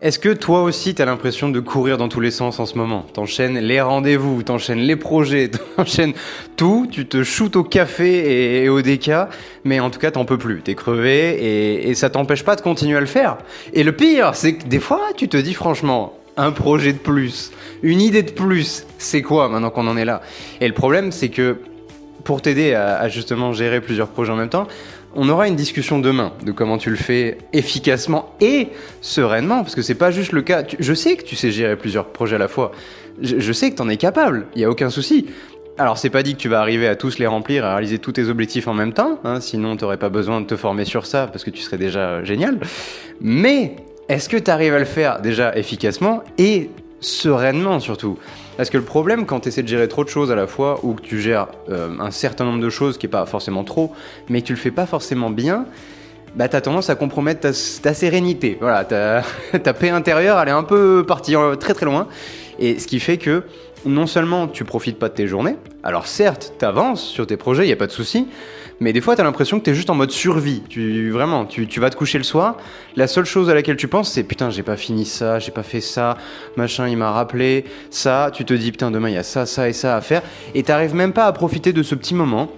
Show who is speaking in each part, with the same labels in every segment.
Speaker 1: Est-ce que toi aussi t'as l'impression de courir dans tous les sens en ce moment? T'enchaînes les rendez-vous, t'enchaînes les projets, t'enchaînes tout, tu te shootes au café et, au déca, mais en tout cas t'en peux plus, t'es crevé et, ça t'empêche pas de continuer à le faire. Et le pire, c'est que des fois tu te dis franchement, un projet de plus, une idée de plus, c'est quoi maintenant qu'on en est là? Et le problème c'est que pour t'aider à justement gérer plusieurs projets en même temps, on aura une discussion demain de comment tu le fais efficacement et sereinement, parce que c'est pas juste le cas. je sais que tu sais gérer plusieurs projets à la fois. Je, sais que tu en es capable, il y a aucun souci. Alors c'est pas dit que tu vas arriver à tous les remplir, à réaliser tous tes objectifs en même temps, hein, sinon t'aurais pas besoin de te former sur ça parce que tu serais déjà génial. Mais est-ce que tu arrives à le faire déjà efficacement et sereinement surtout? Parce que le problème, quand tu essaies de gérer trop de choses à la fois, ou que tu gères euh, un certain nombre de choses qui n'est pas forcément trop, mais que tu le fais pas forcément bien, bah t'as tendance à compromettre ta, sérénité. Voilà, ta, paix intérieure, elle est un peu partie très très loin. Et ce qui fait que non seulement tu profites pas de tes journées, alors certes, tu avances sur tes projets, il n'y a pas de souci, mais des fois, tu as l'impression que tu es juste en mode survie. Tu, vraiment, tu, tu, vas te coucher le soir. La seule chose à laquelle tu penses, c'est putain, j'ai pas fini ça, j'ai pas fait ça, machin, il m'a rappelé ça. Tu te dis putain, demain, il y a ça, ça et ça à faire. Et t'arrives même pas à profiter de ce petit moment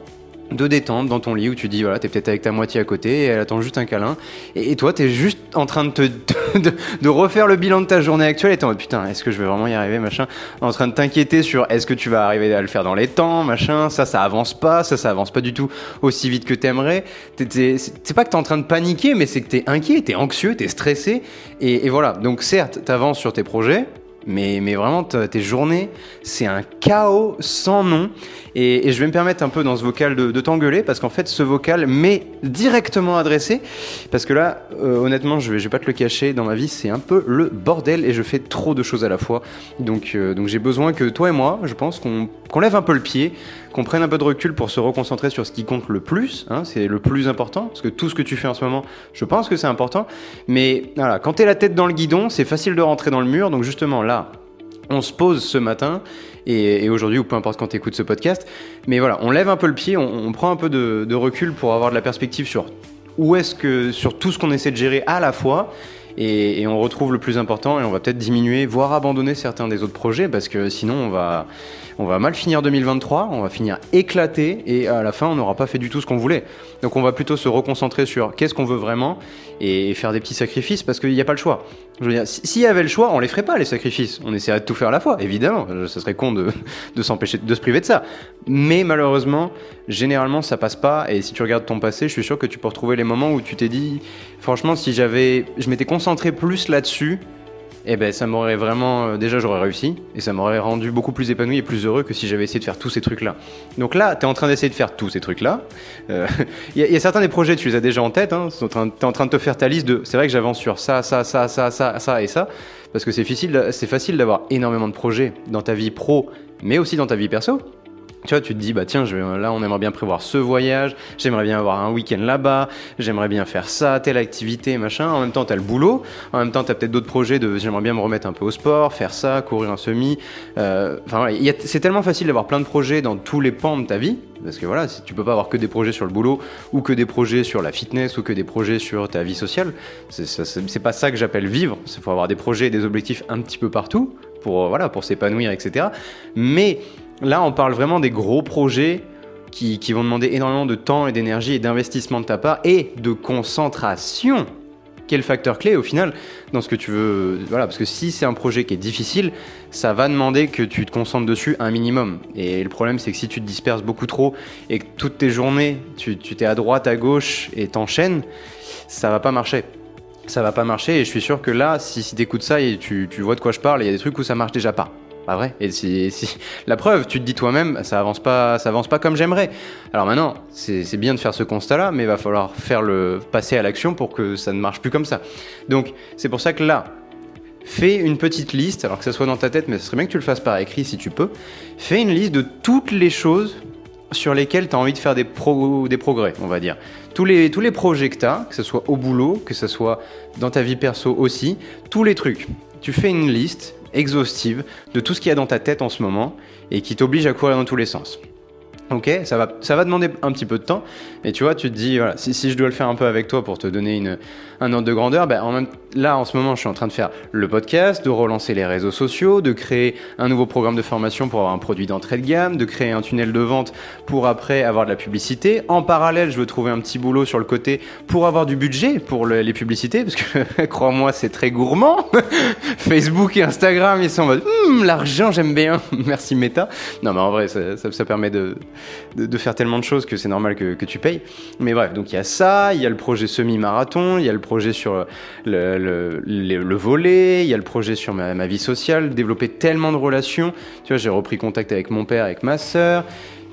Speaker 1: de détente dans ton lit où tu dis voilà t'es peut-être avec ta moitié à côté et elle attend juste un câlin. Et, toi t'es juste en train de te de, refaire le bilan de ta journée actuelle et t'es en mode putain est-ce que je vais vraiment y arriver machin? En train de t'inquiéter sur est-ce que tu vas arriver à le faire dans les temps machin? Ça ça avance pas ça ça avance pas du tout aussi vite que t'aimerais. C'est pas que t'es en train de paniquer mais c'est que t'es inquiet t'es anxieux t'es stressé. Et, et voilà. Donc certes t'avances sur tes projets mais, mais vraiment, tes journées, c'est un chaos sans nom. Et, je vais me permettre un peu dans ce vocal de, t'engueuler, parce qu'en fait, ce vocal m'est directement adressé. Parce que là, euh, honnêtement, je vais, je vais pas te le cacher, dans ma vie, c'est un peu le bordel et je fais trop de choses à la fois. Donc, euh, donc j'ai besoin que toi et moi, je pense qu'on lève un peu le pied, qu'on prenne un peu de recul pour se reconcentrer sur ce qui compte le plus. Hein, c'est le plus important, parce que tout ce que tu fais en ce moment, je pense que c'est important. Mais voilà, quand tu es la tête dans le guidon, c'est facile de rentrer dans le mur. Donc justement, on se pose ce matin et, aujourd'hui ou peu importe quand tu écoutes ce podcast. Mais voilà, on lève un peu le pied, on, prend un peu de, de, recul pour avoir de la perspective sur où est-ce que sur tout ce qu'on essaie de gérer à la fois et, on retrouve le plus important et on va peut-être diminuer, voire abandonner certains des autres projets parce que sinon on va, on va mal finir 2023, on va finir éclaté et à la fin on n'aura pas fait du tout ce qu'on voulait. Donc on va plutôt se reconcentrer sur qu'est-ce qu'on veut vraiment et faire des petits sacrifices parce qu'il n'y a pas le choix. S'il y avait le choix, on les ferait pas les sacrifices. On essaierait de tout faire à la fois, évidemment. Ce serait con de, de s'empêcher de se priver de ça. Mais malheureusement, généralement ça passe pas et si tu regardes ton passé, je suis sûr que tu peux retrouver les moments où tu t'es dit franchement si j'avais je m'étais concentré plus là-dessus eh ben ça m'aurait vraiment euh, déjà j'aurais réussi et ça m'aurait rendu beaucoup plus épanoui et plus heureux que si j'avais essayé de faire tous ces trucs là. Donc là, tu es en train d'essayer de faire tous ces trucs là. Il y, a certains des projets tu les as déjà en tête, hein, tu en train de te faire ta liste de c'est vrai que j'avance sur ça, ça, ça, ça, ça, ça et ça parce que c'est facile, c'est facile d'avoir énormément de projets dans ta vie pro mais aussi dans ta vie perso. Tu vois, tu te dis, bah tiens, là, on aimerait bien prévoir ce voyage, j'aimerais bien avoir un week-end là-bas, j'aimerais bien faire ça, telle activité, machin. En même temps, tu as le boulot, en même temps, tu as peut-être d'autres projets de j'aimerais bien me remettre un peu au sport, faire ça, courir un semi. Euh, enfin, c'est tellement facile d'avoir plein de projets dans tous les pans de ta vie, parce que voilà, tu peux pas avoir que des projets sur le boulot, ou que des projets sur la fitness, ou que des projets sur ta vie sociale. C'est pas ça que j'appelle vivre. Il faut avoir des projets et des objectifs un petit peu partout pour, voilà, pour s'épanouir, etc. Mais Là, on parle vraiment des gros projets qui, vont demander énormément de temps et d'énergie et d'investissement de ta part et de concentration. Quel facteur clé au final dans ce que tu veux Voilà, parce que si c'est un projet qui est difficile, ça va demander que tu te concentres dessus un minimum. Et le problème, c'est que si tu te disperses beaucoup trop et que toutes tes journées, tu t'es à droite, à gauche et t'enchaînes, ça va pas marcher ça va pas marcher et je suis sûr que là si, si tu écoutes ça et tu, tu vois de quoi je parle il y a des trucs où ça marche déjà pas pas vrai. Et si, la preuve, tu te dis toi-même, ça avance pas, ça avance pas comme j'aimerais. Alors maintenant, c'est bien de faire ce constat-là, mais il va falloir faire le passer à l'action pour que ça ne marche plus comme ça. Donc c'est pour ça que là, fais une petite liste, alors que ça soit dans ta tête, mais ce serait bien que tu le fasses par écrit si tu peux. Fais une liste de toutes les choses sur lesquelles tu as envie de faire des, des progrès, on va dire. Tous les, tous les projets que tu as, que ce soit au boulot, que ce soit dans ta vie perso aussi, tous les trucs. Tu fais une liste exhaustive de tout ce qu'il y a dans ta tête en ce moment et qui t'oblige à courir dans tous les sens. Ok, ça va, ça va demander un petit peu de temps, et tu vois, tu te dis, voilà, si, je dois le faire un peu avec toi pour te donner une, un ordre de grandeur, ben, en même, là, en ce moment, je suis en train de faire le podcast, de relancer les réseaux sociaux, de créer un nouveau programme de formation pour avoir un produit d'entrée de gamme, de créer un tunnel de vente pour après avoir de la publicité. En parallèle, je veux trouver un petit boulot sur le côté pour avoir du budget pour le- les publicités, parce que, crois-moi, c'est très gourmand. Facebook et Instagram, ils sont en mode, Hum, l'argent, j'aime bien. Merci Meta. Non, mais en vrai, ça permet de, de, faire tellement de choses que c'est normal que, tu payes. Mais bref, donc il y a ça, il y a le projet semi-marathon, il y a le projet sur le, le, le- le volet, il y a le projet sur ma, ma vie sociale, développer tellement de relations. Tu vois, j'ai repris contact avec mon père, avec ma sœur.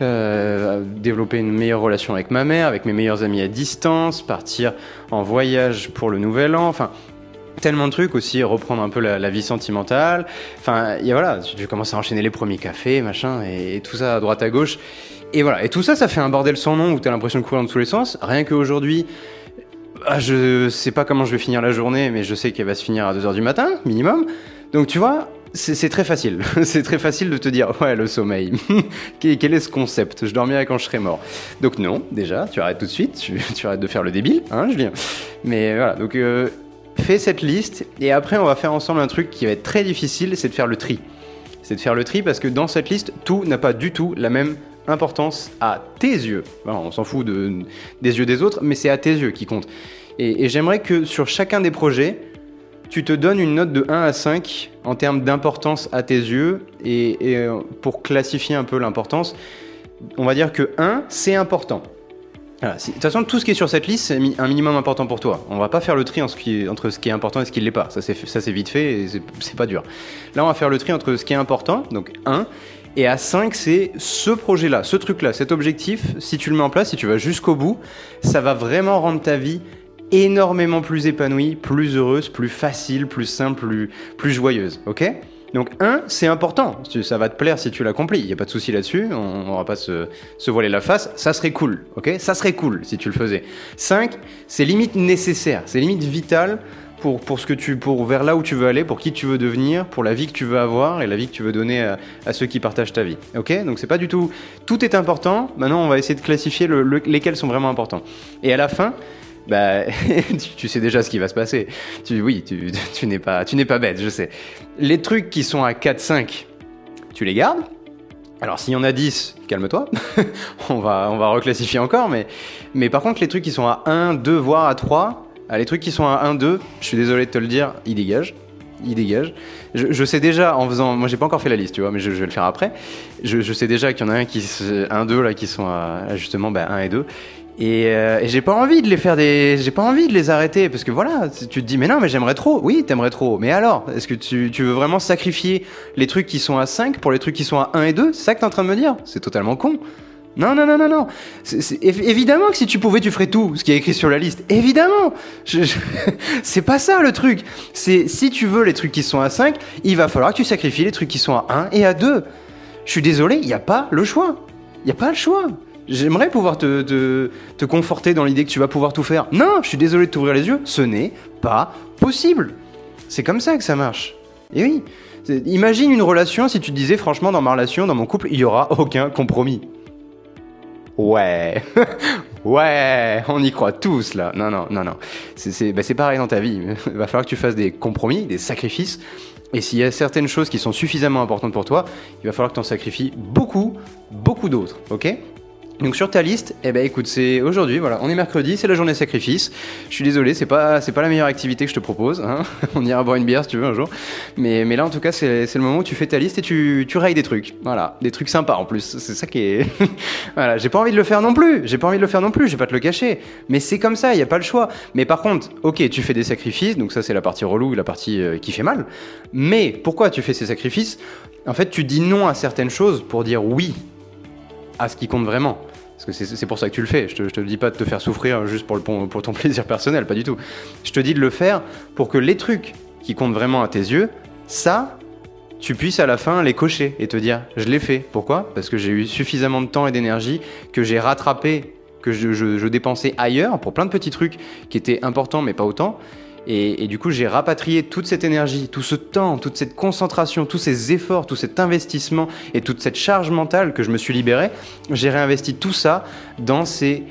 Speaker 1: euh, développer une meilleure relation avec ma mère, avec mes meilleurs amis à distance, partir en voyage pour le nouvel an, enfin tellement de trucs aussi, reprendre un peu la, vie sentimentale. Enfin, et voilà, tu commences à enchaîner les premiers cafés, machin, et tout ça à droite à gauche. Et voilà, et tout ça, ça fait un bordel sans nom où t'as l'impression de courir dans tous les sens. Rien qu'aujourd'hui, ah, je sais pas comment je vais finir la journée, mais je sais qu'elle va se finir à 2h du matin, minimum. Donc tu vois, c'est très facile. c'est très facile de te dire, ouais, le sommeil. quel est ce concept? Je dormirai quand je serai mort. Donc non, déjà, tu arrêtes tout de suite, tu, arrêtes de faire le débile, hein, Julien. Mais voilà, donc euh, fais cette liste, et après on va faire ensemble un truc qui va être très difficile, c'est de faire le tri. C'est de faire le tri parce que dans cette liste, tout n'a pas du tout la même importance à tes yeux. On s'en fout de, des yeux des autres, mais c'est à tes yeux qui compte. Et, j'aimerais que sur chacun des projets, tu te donnes une note de 1 à 5 en termes d'importance à tes yeux. Et, et, euh, pour classifier un peu l'importance, on va dire que 1, c'est important. Si- de toute façon, tout ce qui est sur cette liste, c'est un minimum important pour toi. On va pas faire le tri entre ce qui est important et ce qui ne l'est pas. Ça, c'est vite fait et c'est pas dur. Là, on va faire le tri entre ce qui est important, donc 1, et à 5, c'est ce projet-là, ce truc-là, cet objectif. Si tu le mets en place, si tu vas jusqu'au bout, ça va vraiment rendre ta vie énormément plus épanouie, plus heureuse, plus facile, plus simple, plus, plus joyeuse. Ok? Donc 1, c'est important, ça va te plaire si tu l'accomplis, il n'y a pas de souci là-dessus, on va pas se, se voiler la face, ça serait cool, ok? Ça serait cool si tu le faisais. 5, c'est limite nécessaire, c'est limite vital pour, pour, ce que tu, pour vers là où tu veux aller, pour qui tu veux devenir, pour la vie que tu veux avoir et la vie que tu veux donner à, ceux qui partagent ta vie. Ok? Donc c'est pas du tout. Tout est important. Maintenant, on va essayer de classifier le- le- lesquels sont vraiment importants. Et à la fin, bah, tu, sais déjà ce qui va se passer. Tu, oui, tu, n'es pas, bête, je sais. Les trucs qui sont à 4-5, tu les gardes? Alors s'il y en a 10, calme-toi. on, va, on va reclassifier encore. Mais, mais par contre, les trucs qui sont à 1, 2, voire à 3, ah, les trucs qui sont à 1, 2, je suis désolé de te le dire, ils dégagent. Ils dégagent. Je, sais déjà en faisant. Moi, j'ai pas encore fait la liste, tu vois, mais je, vais le faire après. Je, sais déjà qu'il y en a un qui, un, deux là, qui sont à justement bah, 1 et 2. Et, euh, et j'ai pas envie de les faire des. J'ai pas envie de les arrêter parce que voilà, tu te dis, mais non, mais j'aimerais trop. Oui, t'aimerais trop. Mais alors, est-ce que tu, tu veux vraiment sacrifier les trucs qui sont à 5 pour les trucs qui sont à 1 et 2 C'est ça que t'es en train de me dire? C'est totalement con. Non, non, non, non, non. Évidemment que si tu pouvais, tu ferais tout ce qui est écrit sur la liste. Évidemment. C'est pas ça le truc. Si tu veux les trucs qui sont à 5, il va falloir que tu sacrifies les trucs qui sont à 1 et à 2. Je suis désolé, il n'y a pas le choix. Il n'y a pas le choix. J'aimerais pouvoir te, te, te conforter dans l'idée que tu vas pouvoir tout faire. Non, je suis désolé de t'ouvrir les yeux. Ce n'est pas possible. C'est comme ça que ça marche. Et oui. Imagine une relation si tu disais franchement dans ma relation, dans mon couple, il y aura aucun compromis. Ouais, ouais, on y croit tous là. Non, non, non, non. C'est bah, pareil dans ta vie. Il va falloir que tu fasses des compromis, des sacrifices. Et s'il y a certaines choses qui sont suffisamment importantes pour toi, il va falloir que tu en sacrifies beaucoup, beaucoup d'autres. Ok? Donc sur ta liste, eh ben écoute, c'est aujourd'hui, voilà, on est mercredi, c'est la journée sacrifice. Je suis désolé, c'est pas, c'est pas la meilleure activité que je te propose. hein. on ira boire une bière si tu veux un jour. Mais, mais là, en tout cas, c'est le moment où tu fais ta liste et tu, tu rayes des trucs. Voilà, des trucs sympas en plus. C'est ça qui est. voilà, j'ai pas envie de le faire non plus. J'ai pas envie de le faire non plus. Je vais pas te le cacher. Mais c'est comme ça, il y a pas le choix. Mais par contre, ok, tu fais des sacrifices. Donc ça, c'est la partie relou, la partie euh, qui fait mal. Mais pourquoi tu fais ces sacrifices? En fait, tu dis non à certaines choses pour dire oui à ce qui compte vraiment. Parce que c'est pour ça que tu le fais. Je te, te dis pas de te faire souffrir juste pour, ton plaisir personnel, pas du tout. Je te dis de le faire pour que les trucs qui comptent vraiment à tes yeux, ça, tu puisses à la fin les cocher et te dire je l'ai fait. Pourquoi? Parce que j'ai eu suffisamment de temps et d'énergie que j'ai rattrapé, que je dépensais ailleurs pour plein de petits trucs qui étaient importants mais pas autant. Et, du coup, j'ai rapatrié toute cette énergie, tout ce temps, toute cette concentration, tous ces efforts, tout cet investissement et toute cette charge mentale que je me suis libéré. J'ai réinvesti tout ça dans ces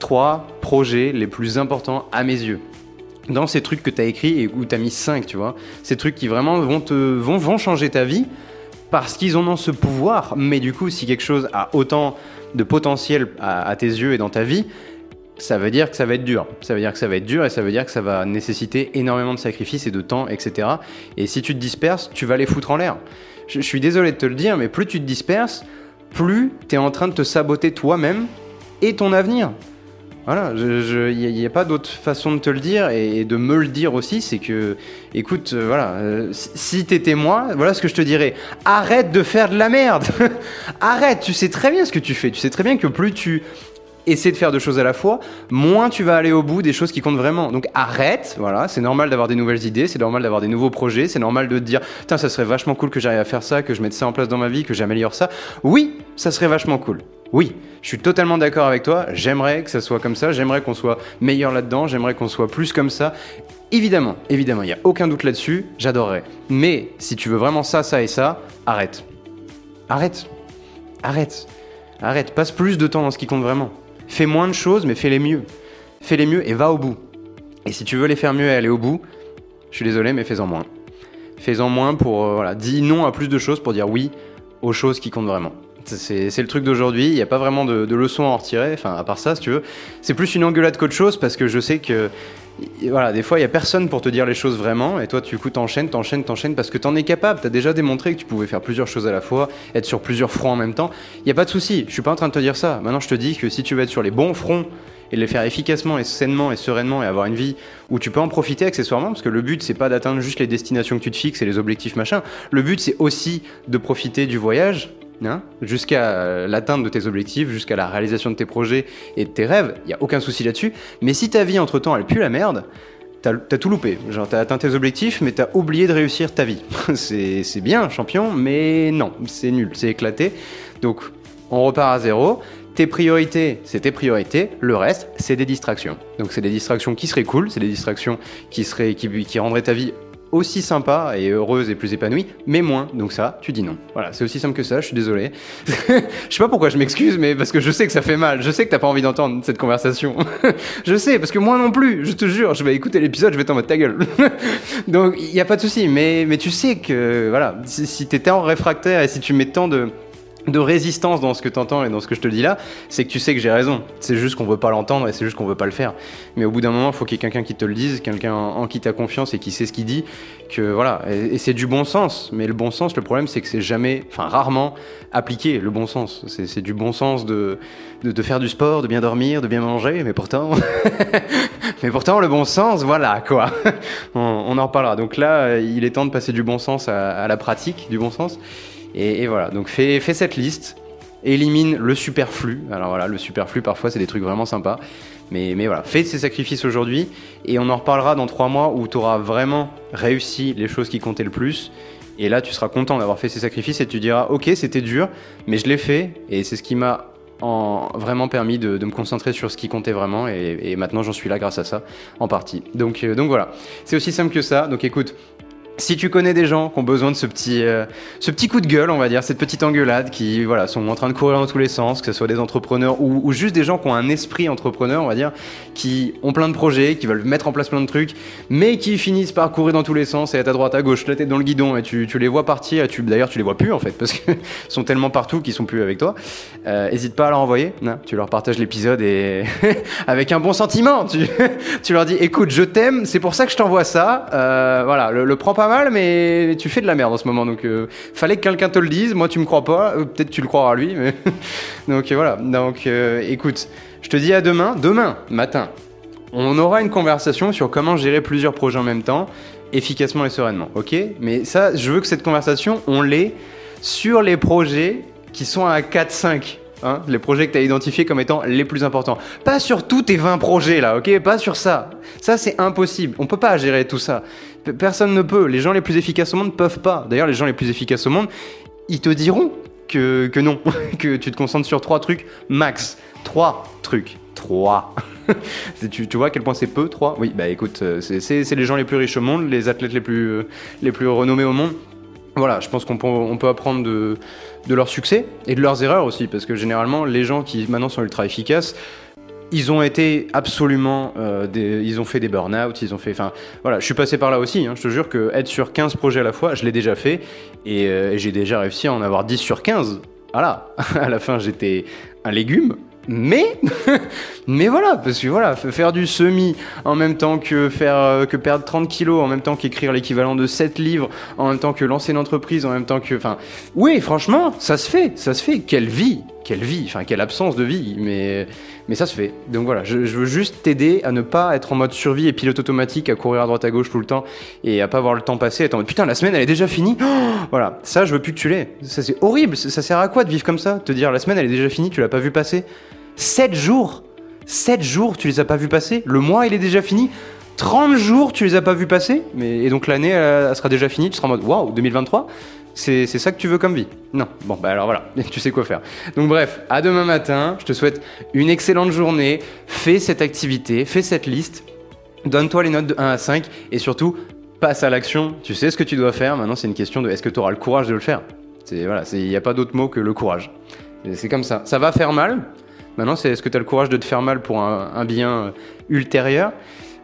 Speaker 1: trois projets les plus importants à mes yeux dans ces trucs que tu as écrits et où tu as mis 5, tu vois. Ces trucs qui vraiment vont, te, vont, vont changer ta vie parce qu'ils en ont ce pouvoir. Mais du coup, si quelque chose a autant de potentiel à, tes yeux et dans ta vie, ça veut dire que ça va être dur. Ça veut dire que ça va être dur et ça veut dire que ça va nécessiter énormément de sacrifices et de temps, etc. Et si tu te disperses, tu vas les foutre en l'air. Je, suis désolé de te le dire, mais plus tu te disperses, plus tu es en train de te saboter toi-même et ton avenir. Voilà, il n'y a, pas d'autre façon de te le dire et, de me le dire aussi, c'est que, écoute, euh, voilà, euh, si t'étais moi, voilà ce que je te dirais. Arrête de faire de la merde Arrête, tu sais très bien ce que tu fais, tu sais très bien que plus tu essaies de faire deux choses à la fois, moins tu vas aller au bout des choses qui comptent vraiment. Donc arrête, voilà, c'est normal d'avoir des nouvelles idées, c'est normal d'avoir des nouveaux projets, c'est normal de te dire, tiens, ça serait vachement cool que j'arrive à faire ça, que je mette ça en place dans ma vie, que j'améliore ça. Oui, ça serait vachement cool. Oui, je suis totalement d'accord avec toi, j'aimerais que ça soit comme ça, j'aimerais qu'on soit meilleur là-dedans, j'aimerais qu'on soit plus comme ça. Évidemment, évidemment, il n'y a aucun doute là-dessus, j'adorerais. Mais si tu veux vraiment ça, ça et ça, arrête. Arrête. Arrête. Arrête. Passe plus de temps dans ce qui compte vraiment. Fais moins de choses, mais fais-les mieux. Fais-les mieux et va au bout. Et si tu veux les faire mieux et aller au bout, je suis désolé, mais fais-en moins. Fais-en moins pour, euh, voilà, dis non à plus de choses pour dire oui aux choses qui comptent vraiment. C'est le truc d'aujourd'hui, il n'y a pas vraiment de, de leçon à en retirer, enfin à part ça si tu veux. C'est plus une engueulade qu'autre chose parce que je sais que voilà, des fois, il y a personne pour te dire les choses vraiment, et toi, tu coup, t'enchaînes, t'enchaînes, t'enchaînes, parce que t'en es capable. T'as déjà démontré que tu pouvais faire plusieurs choses à la fois, être sur plusieurs fronts en même temps. Il n'y a pas de souci. Je suis pas en train de te dire ça. Maintenant, je te dis que si tu veux être sur les bons fronts et les faire efficacement et sainement et sereinement et avoir une vie où tu peux en profiter accessoirement, parce que le but, c'est pas d'atteindre juste les destinations que tu te fixes et les objectifs machin. Le but, c'est aussi de profiter du voyage Hein, jusqu'à l'atteinte de tes objectifs, jusqu'à la réalisation de tes projets et de tes rêves, il n'y a aucun souci là-dessus. Mais si ta vie entre temps elle pue la merde, t'as as tout loupé. Genre t'as atteint tes objectifs, mais t'as oublié de réussir ta vie. c'est bien, champion, mais non, c'est nul, c'est éclaté. Donc on repart à zéro. Tes priorités, c'est tes priorités. Le reste, c'est des distractions. Donc c'est des distractions qui seraient cool, c'est des distractions qui, seraient, qui, qui rendraient ta vie aussi sympa et heureuse et plus épanouie, mais moins. Donc ça, tu dis non. Voilà, c'est aussi simple que ça, je suis désolé. je sais pas pourquoi je m'excuse, mais parce que je sais que ça fait mal. Je sais que t'as pas envie d'entendre cette conversation. je sais, parce que moi non plus, je te jure, je vais écouter l'épisode, je vais t'en mode ta gueule. Donc il n'y a pas de souci, mais, mais tu sais que, voilà, si, si t'étais en réfractaire et si tu mets tant de de résistance dans ce que tu entends et dans ce que je te dis là, c'est que tu sais que j'ai raison. C'est juste qu'on veut pas l'entendre et c'est juste qu'on veut pas le faire. Mais au bout d'un moment, il faut qu'il y ait quelqu'un qui te le dise, quelqu'un en qui tu as confiance et qui sait ce qu'il dit. Que voilà, et, c'est du bon sens. Mais le bon sens, le problème, c'est que c'est jamais, enfin rarement appliqué. Le bon sens, c'est du bon sens de, de, faire du sport, de bien dormir, de bien manger. Mais pourtant, mais pourtant, le bon sens, voilà quoi. on, en reparlera. Donc là, il est temps de passer du bon sens à la pratique du bon sens. Et, voilà, donc fais, cette liste, élimine le superflu. Alors voilà, le superflu parfois c'est des trucs vraiment sympas. Mais, mais voilà, fais ces sacrifices aujourd'hui et on en reparlera dans trois mois où tu auras vraiment réussi les choses qui comptaient le plus. Et là, tu seras content d'avoir fait ces sacrifices et tu diras, ok, c'était dur, mais je l'ai fait et c'est ce qui m'a vraiment permis de, me concentrer sur ce qui comptait vraiment et, maintenant j'en suis là grâce à ça en partie. Donc, euh, donc voilà, c'est aussi simple que ça. Donc écoute, si tu connais des gens qui ont besoin de ce petit, euh, ce petit coup de gueule, on va dire, cette petite engueulade, qui voilà, sont en train de courir dans tous les sens, que ce soit des entrepreneurs ou, juste des gens qui ont un esprit entrepreneur, on va dire, qui ont plein de projets, qui veulent mettre en place plein de trucs, mais qui finissent par courir dans tous les sens et être à droite, à gauche, la tête dans le guidon, et tu, les vois partir, tu, d'ailleurs tu les vois plus en fait, parce qu'ils sont tellement partout qu'ils sont plus avec toi. Euh, hésite pas à leur envoyer, hein, tu leur partages l'épisode et avec un bon sentiment, tu, tu leur dis, écoute, je t'aime, c'est pour ça que je t'envoie ça, euh, voilà, le, le prends pas mal, mais tu fais de la merde en ce moment. Donc, euh, fallait que quelqu'un te le dise. Moi, tu me crois pas. Euh, peut-être tu le croiras lui. Mais donc voilà. Donc, euh, écoute, je te dis à demain. Demain matin, on aura une conversation sur comment gérer plusieurs projets en même temps, efficacement et sereinement. Ok? Mais ça, je veux que cette conversation, on l'ait sur les projets qui sont à 4-5. Hein, les projets que tu as identifiés comme étant les plus importants. Pas sur tous tes 20 projets là, ok? Pas sur ça. Ça, c'est impossible. On peut pas gérer tout ça. Personne ne peut. Les gens les plus efficaces au monde ne peuvent pas. D'ailleurs, les gens les plus efficaces au monde, ils te diront que, que non, que tu te concentres sur trois trucs max. Trois trucs 3. tu, tu, vois à quel point c'est peu, 3 Oui, bah écoute, euh, c'est les gens les plus riches au monde, les athlètes les plus, euh, les plus renommés au monde. Voilà, je pense qu'on peut, on peut apprendre de, de leur succès et de leurs erreurs aussi, parce que généralement, les gens qui maintenant sont ultra efficaces, ils ont été absolument. Euh, ils ont fait des burn-out, ils ont fait. Enfin, voilà, je suis passé par là aussi. Hein, je te jure que être sur 15 projets à la fois, je l'ai déjà fait. Et, et j'ai déjà réussi à en avoir 10 sur 15. Voilà, à la fin, j'étais un légume. Mais, mais voilà, parce que voilà, faire du semi en même temps que euh, que perdre 30 kilos, en même temps qu'écrire l'équivalent de 7 livres, en même temps que lancer une entreprise, en même temps que, enfin, oui, franchement, ça se fait, ça se fait. Quelle vie, quelle vie, enfin, quelle absence de vie, mais, mais ça se fait. Donc voilà, je, veux juste t'aider à ne pas être en mode survie et pilote automatique, à courir à droite à gauche tout le temps et à pas voir le temps passer, être en mode putain, la semaine elle est déjà finie. voilà, ça je veux plus que tu l'aies. Ça c'est horrible. Ça sert à quoi de vivre comme ça Te dire la semaine elle est déjà finie, tu l'as pas vu passer? 7 jours 7 jours, tu les as pas vus passer Le mois, il est déjà fini 30 jours, tu les as pas vus passer mais, Et donc l'année, elle, sera déjà finie, tu seras en mode waouh, 2023 c'est ça que tu veux comme vie Non. Bon, bah alors voilà, tu sais quoi faire. Donc bref, à demain matin, je te souhaite une excellente journée, fais cette activité, fais cette liste, donne-toi les notes de 1 à 5 et surtout, passe à l'action, tu sais ce que tu dois faire, maintenant c'est une question de est-ce que tu auras le courage de le faire? Voilà, il n'y a pas d'autre mot que le courage. C'est comme ça. Ça va faire mal, Maintenant, c'est est-ce que tu as le courage de te faire mal pour un, bien euh, ultérieur?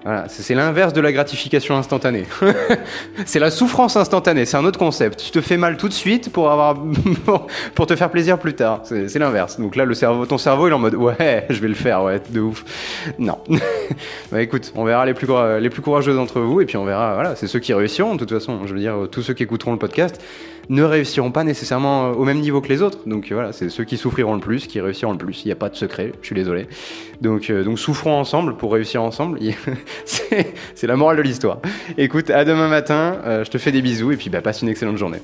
Speaker 1: Voilà, c'est l'inverse de la gratification instantanée. c'est la souffrance instantanée, c'est un autre concept. Tu te fais mal tout de suite pour avoir pour te faire plaisir plus tard. C'est l'inverse. Donc là, le cerveau, ton cerveau, est en mode ouais, je vais le faire, ouais, de ouf. Non. bah écoute, on verra les plus les plus courageux d'entre vous et puis on verra. Voilà, c'est ceux qui réussiront. De toute façon, je veux dire, tous ceux qui écouteront le podcast ne réussiront pas nécessairement au même niveau que les autres. Donc voilà, c'est ceux qui souffriront le plus, qui réussiront le plus. Il n'y a pas de secret, je suis désolé. Donc, euh, donc souffrons ensemble pour réussir ensemble. c'est la morale de l'histoire. Écoute, à demain matin, euh, je te fais des bisous et puis bah, passe une excellente journée.